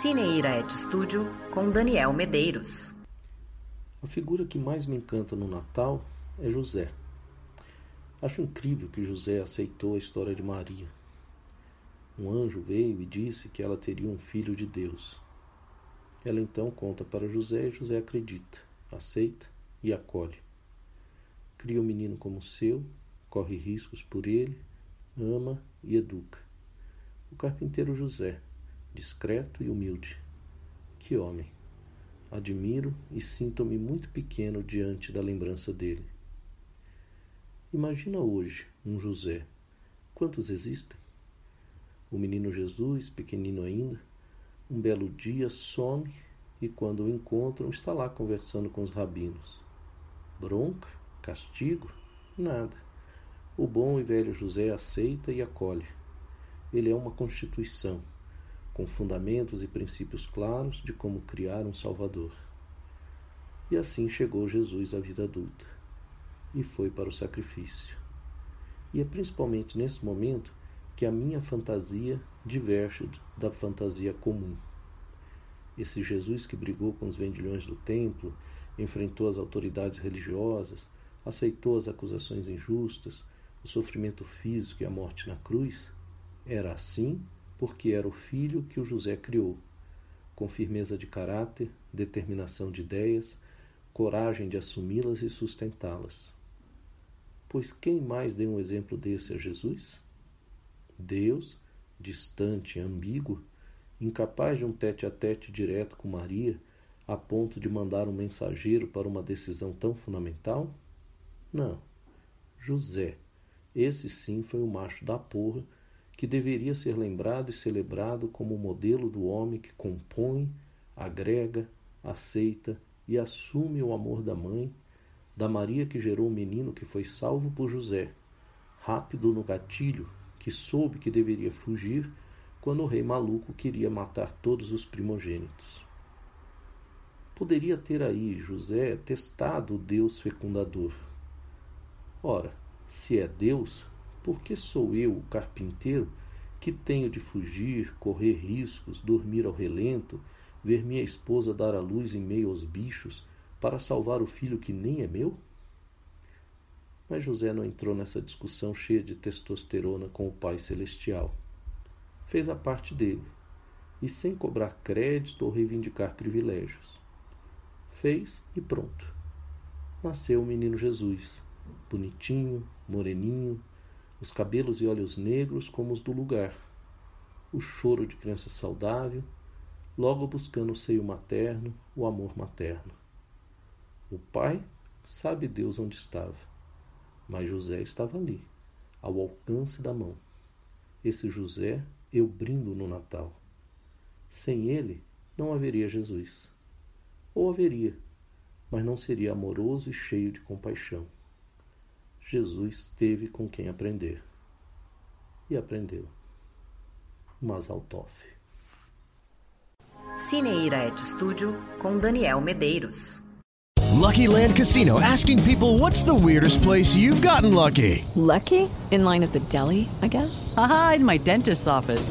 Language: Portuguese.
Cineira Et Studio com Daniel Medeiros. A figura que mais me encanta no Natal é José. Acho incrível que José aceitou a história de Maria. Um anjo veio e disse que ela teria um filho de Deus. Ela então conta para José e José acredita, aceita e acolhe. Cria o menino como seu, corre riscos por ele, ama e educa. O carpinteiro José, discreto e humilde. Que homem! Admiro e sinto-me muito pequeno diante da lembrança dele. Imagina hoje um José. Quantos existem? O menino Jesus, pequenino ainda, um belo dia some e, quando o encontram, está lá conversando com os rabinos. Bronca? Castigo? Nada. O bom e velho José aceita e acolhe. Ele é uma constituição, com fundamentos e princípios claros de como criar um Salvador. E assim chegou Jesus à vida adulta e foi para o sacrifício. E é principalmente nesse momento que a minha fantasia diverge da fantasia comum. Esse Jesus que brigou com os vendilhões do templo, enfrentou as autoridades religiosas, aceitou as acusações injustas, o sofrimento físico e a morte na cruz, era assim porque era o filho que o José criou, com firmeza de caráter, determinação de ideias, coragem de assumi-las e sustentá-las. Pois quem mais deu um exemplo desse a Jesus? Deus, distante, ambíguo, incapaz de um tete a tete direto com Maria, a ponto de mandar um mensageiro para uma decisão tão fundamental? Não. José. Esse sim foi o macho da porra que deveria ser lembrado e celebrado como o modelo do homem que compõe, agrega, aceita e assume o amor da mãe, da Maria que gerou o menino que foi salvo por José, rápido no gatilho, que soube que deveria fugir quando o rei maluco queria matar todos os primogênitos. Poderia ter aí José testado o Deus fecundador. Ora, se é Deus, por que sou eu, o carpinteiro, que tenho de fugir, correr riscos, dormir ao relento, ver minha esposa dar à luz em meio aos bichos, para salvar o filho que nem é meu? Mas José não entrou nessa discussão cheia de testosterona com o Pai Celestial. Fez a parte dele, e sem cobrar crédito ou reivindicar privilégios. Fez e pronto. Nasceu o menino Jesus, bonitinho, moreninho, os cabelos e olhos negros como os do lugar, o choro de criança saudável, logo buscando o seio materno, o amor materno. O pai sabe Deus onde estava, mas José estava ali, ao alcance da mão. Esse José eu brindo no Natal. Sem ele, não haveria Jesus. Ou haveria, mas não seria amoroso e cheio de compaixão. Jesus teve com quem aprender. E aprendeu. Mazal Tov. Cineira Et Studio com Daniel Medeiros. Lucky Land Casino asking people what's the weirdest place you've gotten lucky? Lucky? In line at the deli, I guess? Aha, in my dentist's office.